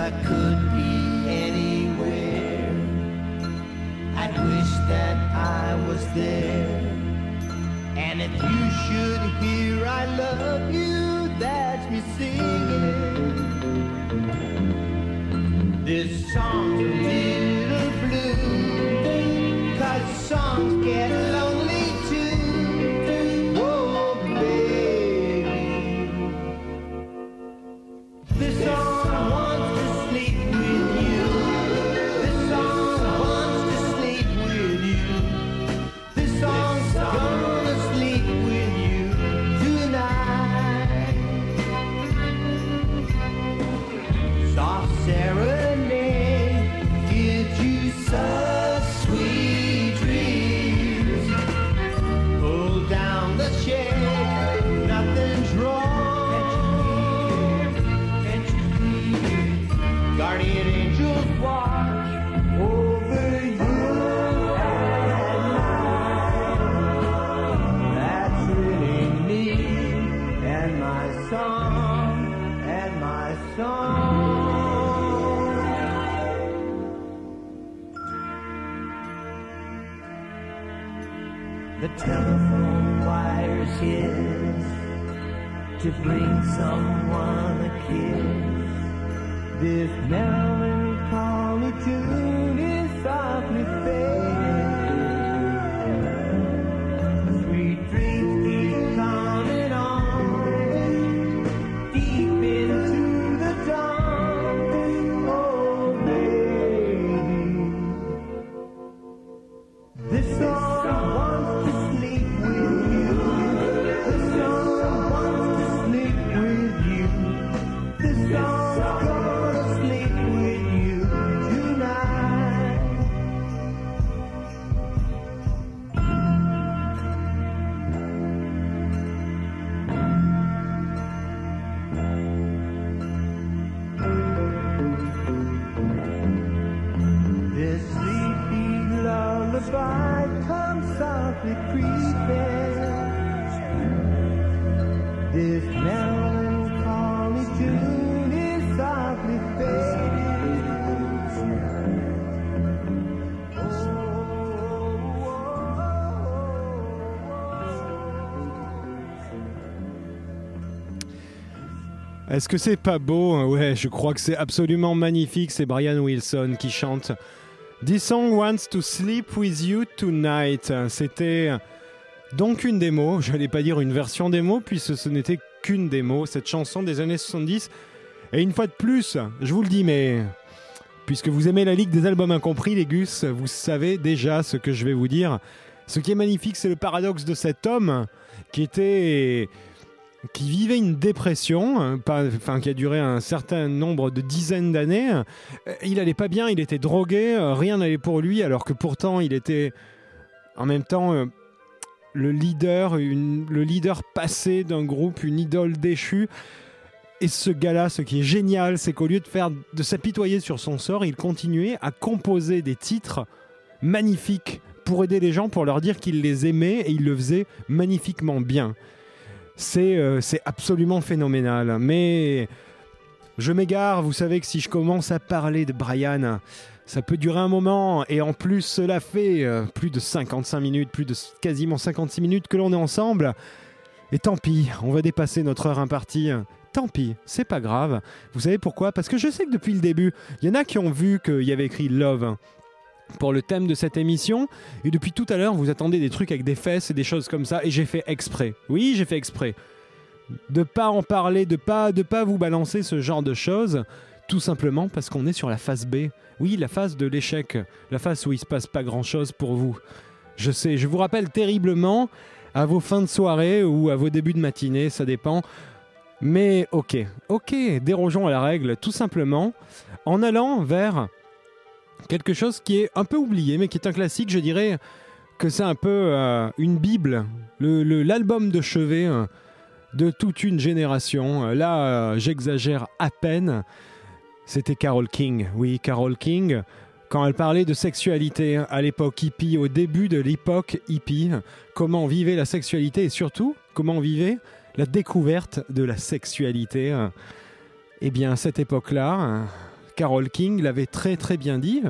I could be anywhere, I'd wish that I was there. And if you should hear I love you, that's me singing. This song's Est-ce que c'est pas beau hein? Ouais, je crois que c'est absolument magnifique. C'est Brian Wilson qui chante This song wants to sleep with you tonight. C'était donc une démo. Je n'allais pas dire une version démo, puisque ce n'était qu'une démo. Cette chanson des années 70. Et une fois de plus, je vous le dis, mais puisque vous aimez la Ligue des albums incompris, les Gus, vous savez déjà ce que je vais vous dire. Ce qui est magnifique, c'est le paradoxe de cet homme qui était qui vivait une dépression, pas- enfin qui a duré un certain nombre de dizaines d'années. Euh, Il allait pas bien, il était drogué, euh, rien n'allait pour lui, alors que pourtant il était en même temps euh, le leader, le leader passé d'un groupe, une idole déchue. Et ce gars-là, ce qui est génial, c'est qu'au lieu de faire de s'apitoyer sur son sort, il continuait à composer des titres magnifiques pour aider les gens, pour leur dire qu'il les aimait et il le faisait magnifiquement bien. C'est euh, c'est absolument phénoménal. Mais je m'égare, vous savez que si je commence à parler de Brian, ça peut durer un moment. Et en plus, cela fait euh, plus de 55 minutes, plus de quasiment 56 minutes que l'on est ensemble. Et tant pis, on va dépasser notre heure impartie. Tant pis, c'est pas grave. Vous savez pourquoi? Parce que je sais que depuis le début, il y en a qui ont vu qu'il y avait écrit Love pour le thème de cette émission. Et depuis tout à l'heure, vous attendez des trucs avec des fesses et des choses comme ça. Et j'ai fait exprès. Oui, j'ai fait exprès. De pas en parler, de pas, de pas vous balancer ce genre de choses. Tout simplement parce qu'on est sur la phase B. Oui, la phase de l'échec. La phase où il se passe pas grand chose pour vous. Je sais, je vous rappelle terriblement à vos fins de soirée ou à vos débuts de matinée, ça dépend. Mais ok, ok, dérogeons à la règle tout simplement en allant vers quelque chose qui est un peu oublié, mais qui est un classique, je dirais que c'est un peu euh, une bible, le- le- l'album de chevet euh, de toute une génération. Euh, Là, j'exagère à peine. C'était Carole King. Oui, Carole King, quand elle parlait de sexualité à l'époque hippie, au début de l'époque hippie, comment vivait la sexualité et surtout comment vivait la découverte de la sexualité. euh, Eh bien, à cette époque-là, euh, Carole King l'avait très très bien dit,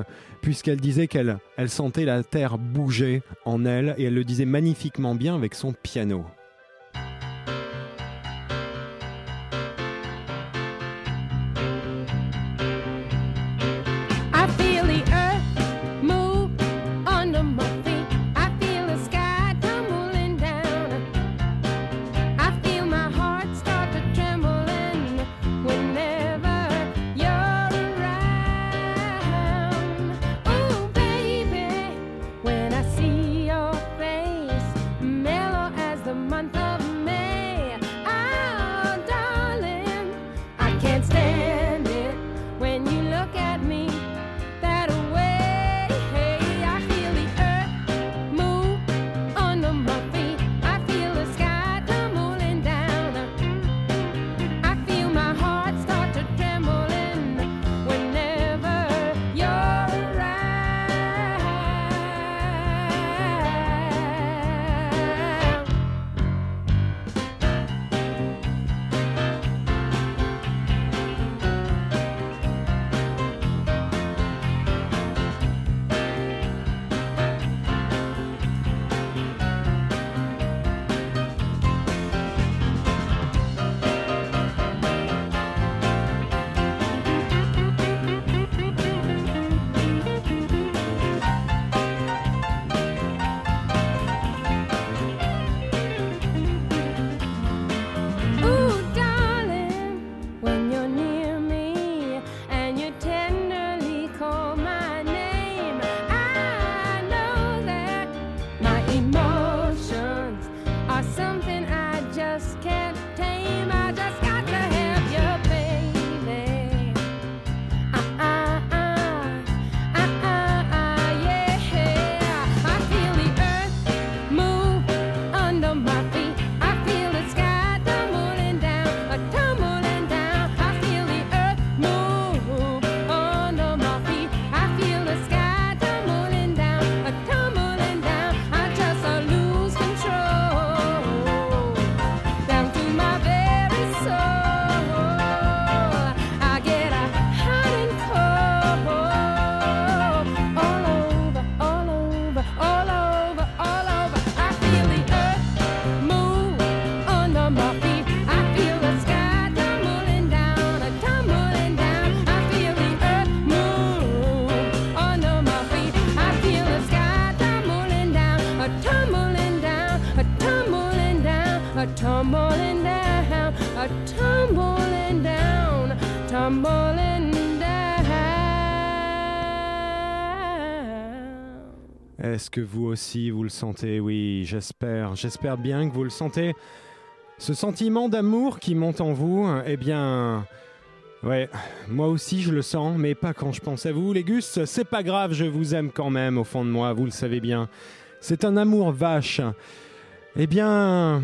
puisqu'elle disait qu'elle elle sentait la terre bouger en elle et elle le disait magnifiquement bien avec son piano. Est-ce que vous aussi vous le sentez? Oui, j'espère. J'espère bien que vous le sentez. Ce sentiment d'amour qui monte en vous, eh bien. Ouais, moi aussi je le sens, mais pas quand je pense à vous. Les Gus, c'est pas grave, je vous aime quand même au fond de moi, vous le savez bien. C'est un amour vache. Eh bien,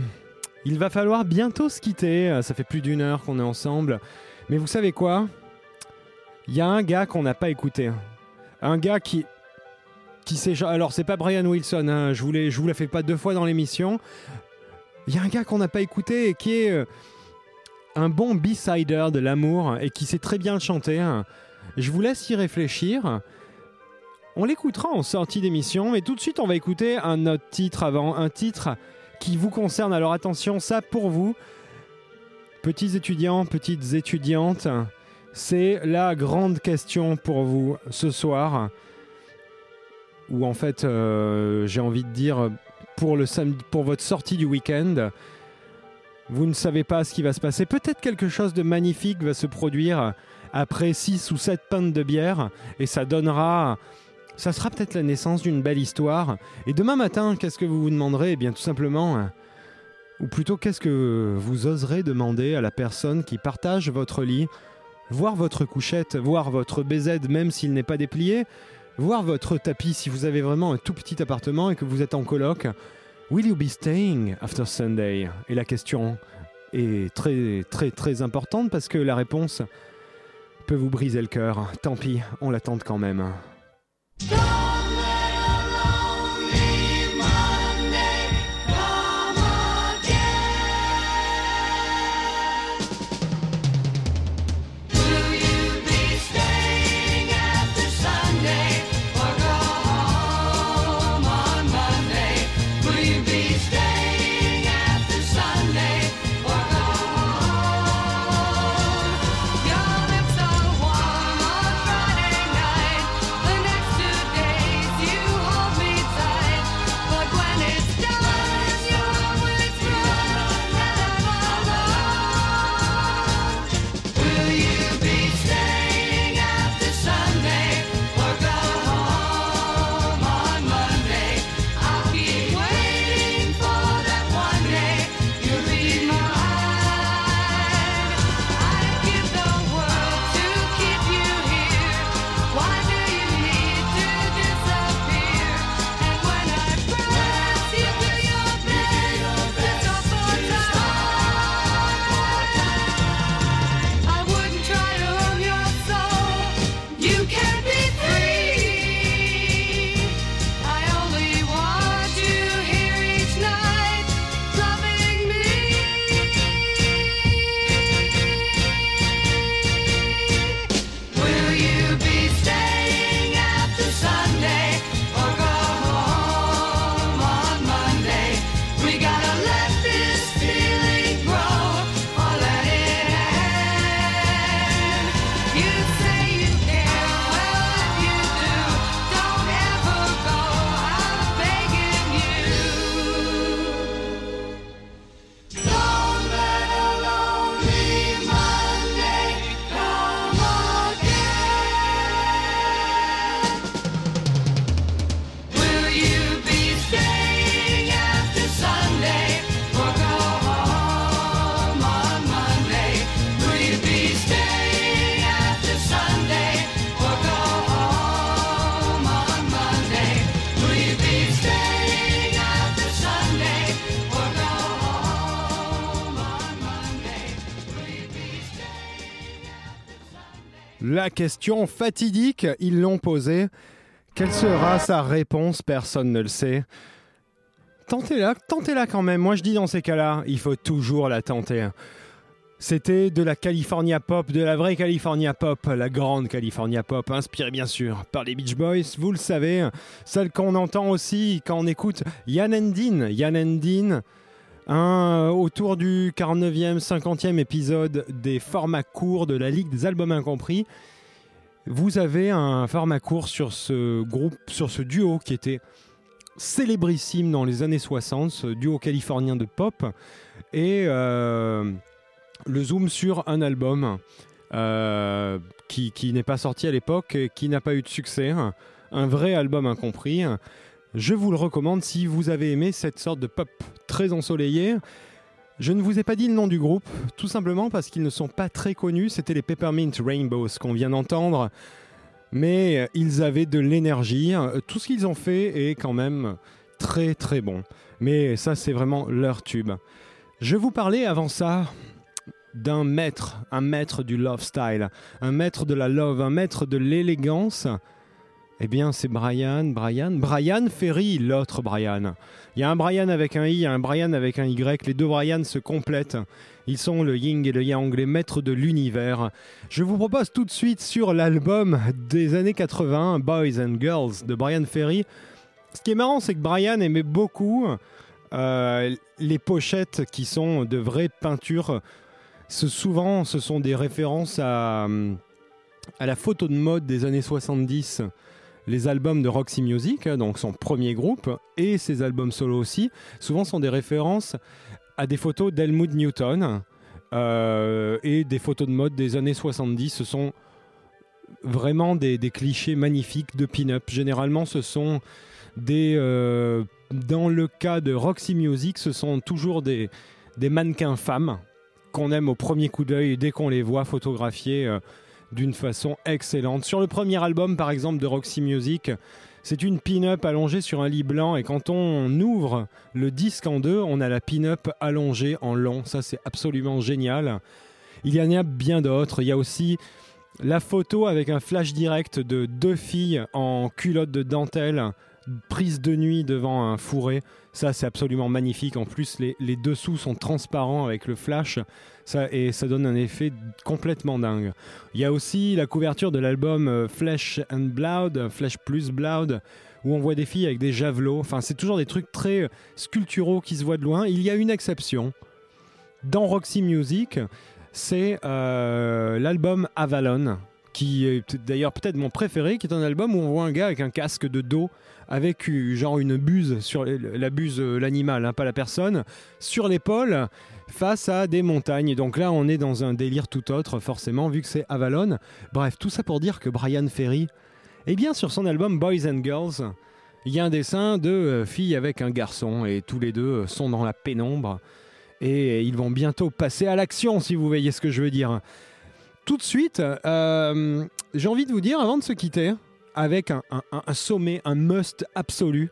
il va falloir bientôt se quitter. Ça fait plus d'une heure qu'on est ensemble. Mais vous savez quoi? Il y a un gars qu'on n'a pas écouté. Un gars qui, Alors, c'est pas Brian Wilson, hein, je, vous vous la fais pas deux fois dans l'émission. Il y a un gars qu'on n'a pas écouté et qui est euh, un bon B-sider de l'amour et qui sait très bien le chanter. Je vous laisse y réfléchir. On l'écoutera en sortie d'émission, mais tout de suite, on va écouter un autre titre avant, un titre qui vous concerne. Alors attention, ça pour vous, petits étudiants, petites étudiantes, c'est la grande question pour vous ce soir ou en fait, euh, j'ai envie de dire, pour, le samedi, pour votre sortie du week-end, vous ne savez pas ce qui va se passer. Peut-être quelque chose de magnifique va se produire après 6 ou 7 pintes de bière, et ça donnera... Ça sera peut-être la naissance d'une belle histoire. Et demain matin, qu'est-ce que vous vous demanderez? Eh bien, tout simplement... Ou plutôt, qu'est-ce que vous oserez demander à la personne qui partage votre lit? Voir votre couchette, voir votre BZ même s'il n'est pas déplié voir votre tapis si vous avez vraiment un tout petit appartement et que vous êtes en coloc. Will you be staying after Sunday? Et la question est très très très importante parce que la réponse peut vous briser le cœur. Tant pis, on l'attend quand même. Question fatidique, ils l'ont posée. Quelle sera sa réponse? Personne ne le sait. Tentez-la, tentez-la quand même. Moi je dis dans ces cas-là, il faut toujours la tenter. C'était de la California Pop, de la vraie California Pop, la grande California Pop, inspirée bien sûr par les Beach Boys, vous le savez, celle qu'on entend aussi quand on écoute Yann Endin. Yann Endin, autour du 49e, 50e épisode des formats courts de la Ligue des albums incompris. Vous avez un format sur ce groupe, sur ce duo qui était célébrissime dans les années 60, ce duo californien de pop. Et euh, le zoom sur un album euh, qui, qui n'est pas sorti à l'époque, qui n'a pas eu de succès, un vrai album incompris. Je vous le recommande si vous avez aimé cette sorte de pop très ensoleillé. Je ne vous ai pas dit le nom du groupe, tout simplement parce qu'ils ne sont pas très connus. C'était les Peppermint Rainbows qu'on vient d'entendre. Mais ils avaient de l'énergie. Tout ce qu'ils ont fait est quand même très très bon. Mais ça, c'est vraiment leur tube. Je vous parlais avant ça d'un maître, un maître du love style, un maître de la love, un maître de l'élégance. Eh bien, c'est Brian, Brian, Brian Ferry, l'autre Brian. Il y a un Brian avec un I, un Brian avec un Y. Les deux Brian se complètent. Ils sont le yin et le yang, les maîtres de l'univers. Je vous propose tout de suite sur l'album des années 80, Boys and Girls, de Brian Ferry. Ce qui est marrant, c'est que Brian aimait beaucoup euh, les pochettes qui sont de vraies peintures. Souvent, ce sont des références à la photo de mode des années 70 les albums de Roxy Music, donc son premier groupe, et ses albums solo aussi, souvent sont des références à des photos d'Helmut Newton euh, et des photos de mode des années 70. Ce sont vraiment des, clichés magnifiques de pin-up. Généralement, ce sont des. euh, dans le cas de Roxy Music, ce sont toujours des, mannequins femmes qu'on aime au premier coup d'œil dès qu'on les voit photographiés. euh, d'une façon excellente. Sur le premier album, par exemple, de Roxy Music, c'est une pin-up allongée sur un lit blanc et quand on ouvre le disque en deux, on a la pin-up allongée en long. Ça, c'est absolument génial. Il y en a bien d'autres. Il y a aussi la photo avec un flash direct de deux filles en culotte de dentelle prise de nuit devant un fourré. Ça, c'est absolument magnifique. En plus, les, les dessous sont transparents avec le flash. Et ça donne un effet complètement dingue. Il y a aussi la couverture de l'album euh, Flesh and Blood, Flesh plus Blood, où on voit des filles avec des javelots. Enfin, c'est toujours des trucs très euh, sculpturaux qui se voient de loin. Il y a une exception. Dans Roxy Music, c'est euh, l'album Avalon, qui est d'ailleurs peut-être mon préféré, qui est un album où on voit un gars avec un casque de dos, avec genre une buse, sur la buse, l'animal, hein, pas la personne, sur l'épaule, face à des montagnes. Donc là, on est dans un délire tout autre, forcément, vu que c'est Avalon. Bref, tout ça pour dire que Brian Ferry, eh bien, sur son album Boys and Girls, il y a un dessin de euh, filles avec un garçon, et tous les deux euh, sont dans la pénombre. Et ils vont bientôt passer à l'action, si vous voyez ce que je veux dire. Tout de suite, euh, j'ai envie de vous dire, avant de se quitter, avec un sommet, un must absolu,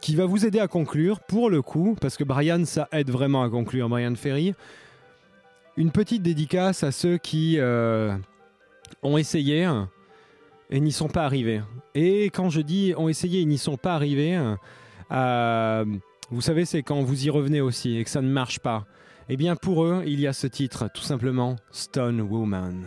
qui va vous aider à conclure, pour le coup, parce que Brian, ça aide vraiment à conclure, Brian Ferry. Une petite dédicace à ceux qui euh, ont essayé et n'y sont pas arrivés. Et quand je dis ont essayé et n'y sont pas arrivés, euh, vous savez, c'est quand vous y revenez aussi et que ça ne marche pas. Eh bien, pour eux, il y a ce titre, tout simplement Stone Woman.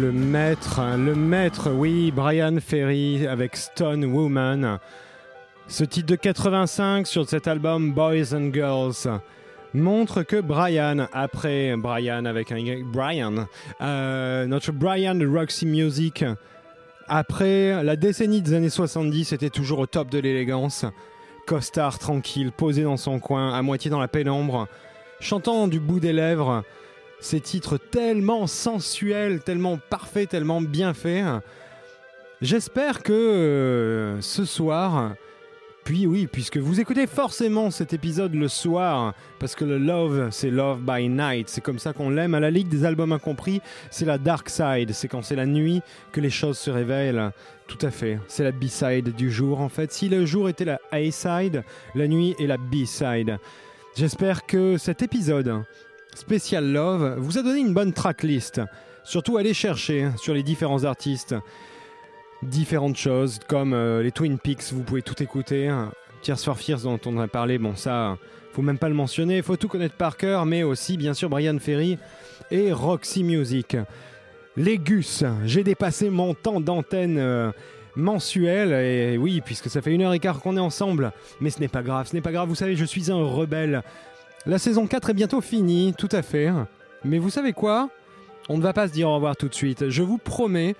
Le maître, le maître, oui, Brian Ferry avec Stone Woman. Ce titre de 85 sur cet album Boys and Girls montre que Brian, après Brian avec un Brian, euh, notre Brian de Roxy Music, après la décennie des années 70, était toujours au top de l'élégance. Costard tranquille, posé dans son coin, à moitié dans la pénombre, chantant du bout des lèvres ces titres tellement sensuels, tellement parfaits, tellement bien faits. J'espère que euh, ce soir, puis oui, puisque vous écoutez forcément cet épisode le soir, parce que le love, c'est love by night, c'est comme ça qu'on l'aime à la Ligue des albums incompris, c'est la dark side, c'est quand c'est la nuit que les choses se révèlent. Tout à fait, c'est la B-side du jour en fait. Si le jour était la A-side, la nuit est la B-side. J'espère que cet épisode spécial love vous a donné une bonne tracklist. Surtout allez chercher sur les différents artistes différentes choses comme euh, les Twin Peaks, vous pouvez tout écouter. Tears for Fears dont on a parlé, bon ça, faut même pas le mentionner, faut tout connaître par cœur, mais aussi bien sûr Brian Ferry et Roxy Music. Les Gus, j'ai dépassé mon temps d'antenne euh, mensuel, et oui, puisque ça fait une heure et quart qu'on est ensemble, mais ce n'est pas grave, ce n'est pas grave, vous savez, je suis un rebelle. La saison 4 est bientôt finie, tout à fait. Mais vous savez quoi? On ne va pas se dire au revoir tout de suite. Je vous promets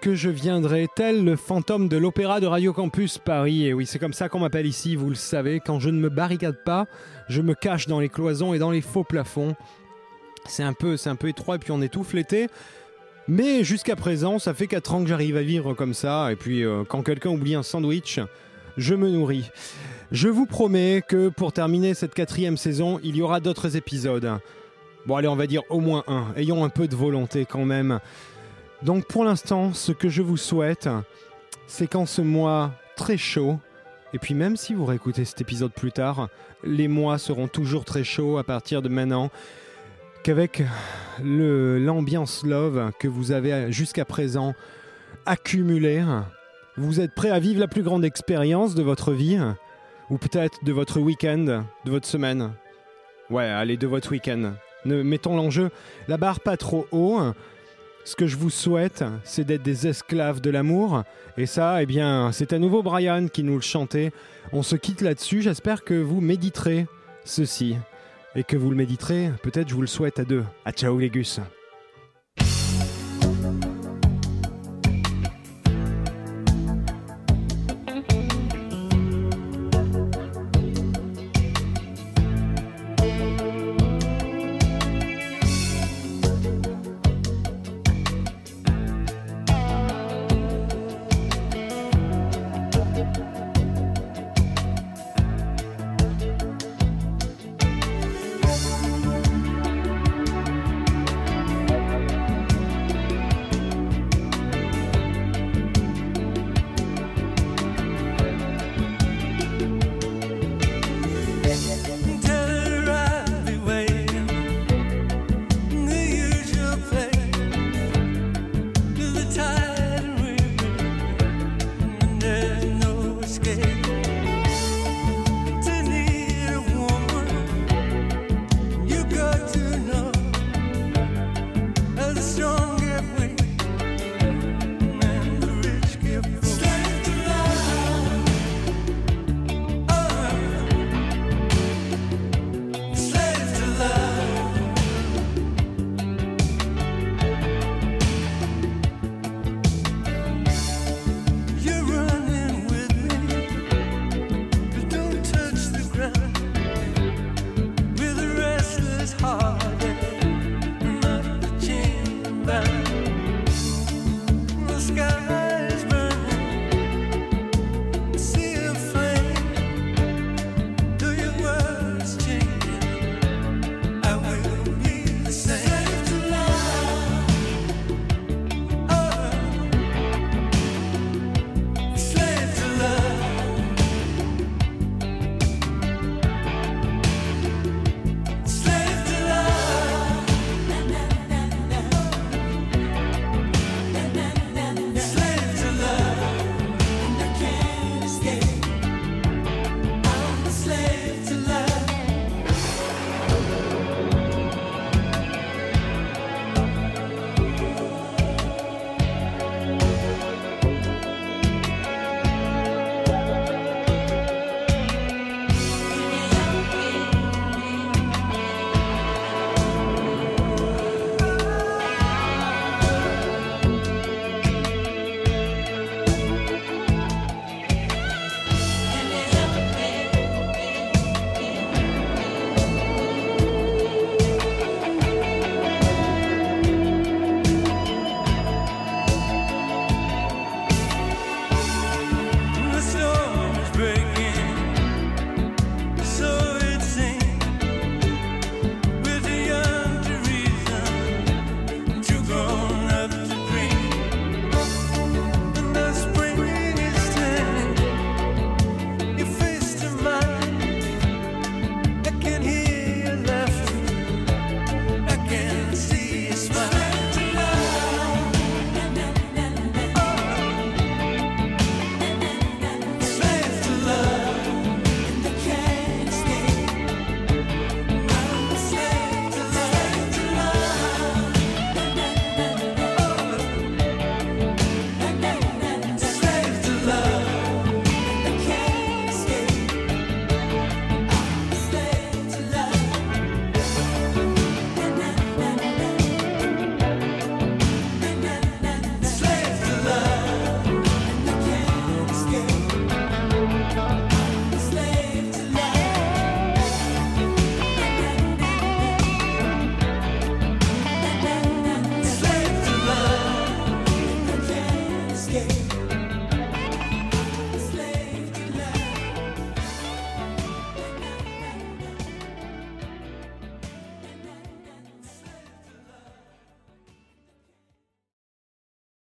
que je viendrai tel le fantôme de l'opéra de Radio Campus Paris. Et oui, c'est comme ça qu'on m'appelle ici, vous le savez. Quand je ne me barricade pas, je me cache dans les cloisons et dans les faux plafonds. C'est un peu, c'est un peu étroit et puis on est tout flété. Mais jusqu'à présent, ça fait 4 ans que j'arrive à vivre comme ça. Et puis, euh, quand quelqu'un oublie un sandwich, je me nourris. Je vous promets que pour terminer cette quatrième saison, il y aura d'autres épisodes. Bon, allez, on va dire au moins un. Ayons un peu de volonté quand même. Donc, pour l'instant, ce que je vous souhaite, c'est qu'en ce mois très chaud, et puis même si vous réécoutez cet épisode plus tard, les mois seront toujours très chauds à partir de maintenant, qu'avec l'ambiance love que vous avez jusqu'à présent accumulée, vous êtes prêt à vivre la plus grande expérience de votre vie ou peut-être de votre week-end, de votre semaine. Ouais, allez, de votre week-end. Ne mettons l'enjeu, la barre pas trop haut. Ce que je vous souhaite, c'est d'être des esclaves de l'amour. Et ça, eh bien, c'est à nouveau Brian qui nous le chantait. On se quitte là-dessus. J'espère que vous méditerez ceci. Et que vous le méditerez, peut-être je vous le souhaite à deux. À ciao les gus.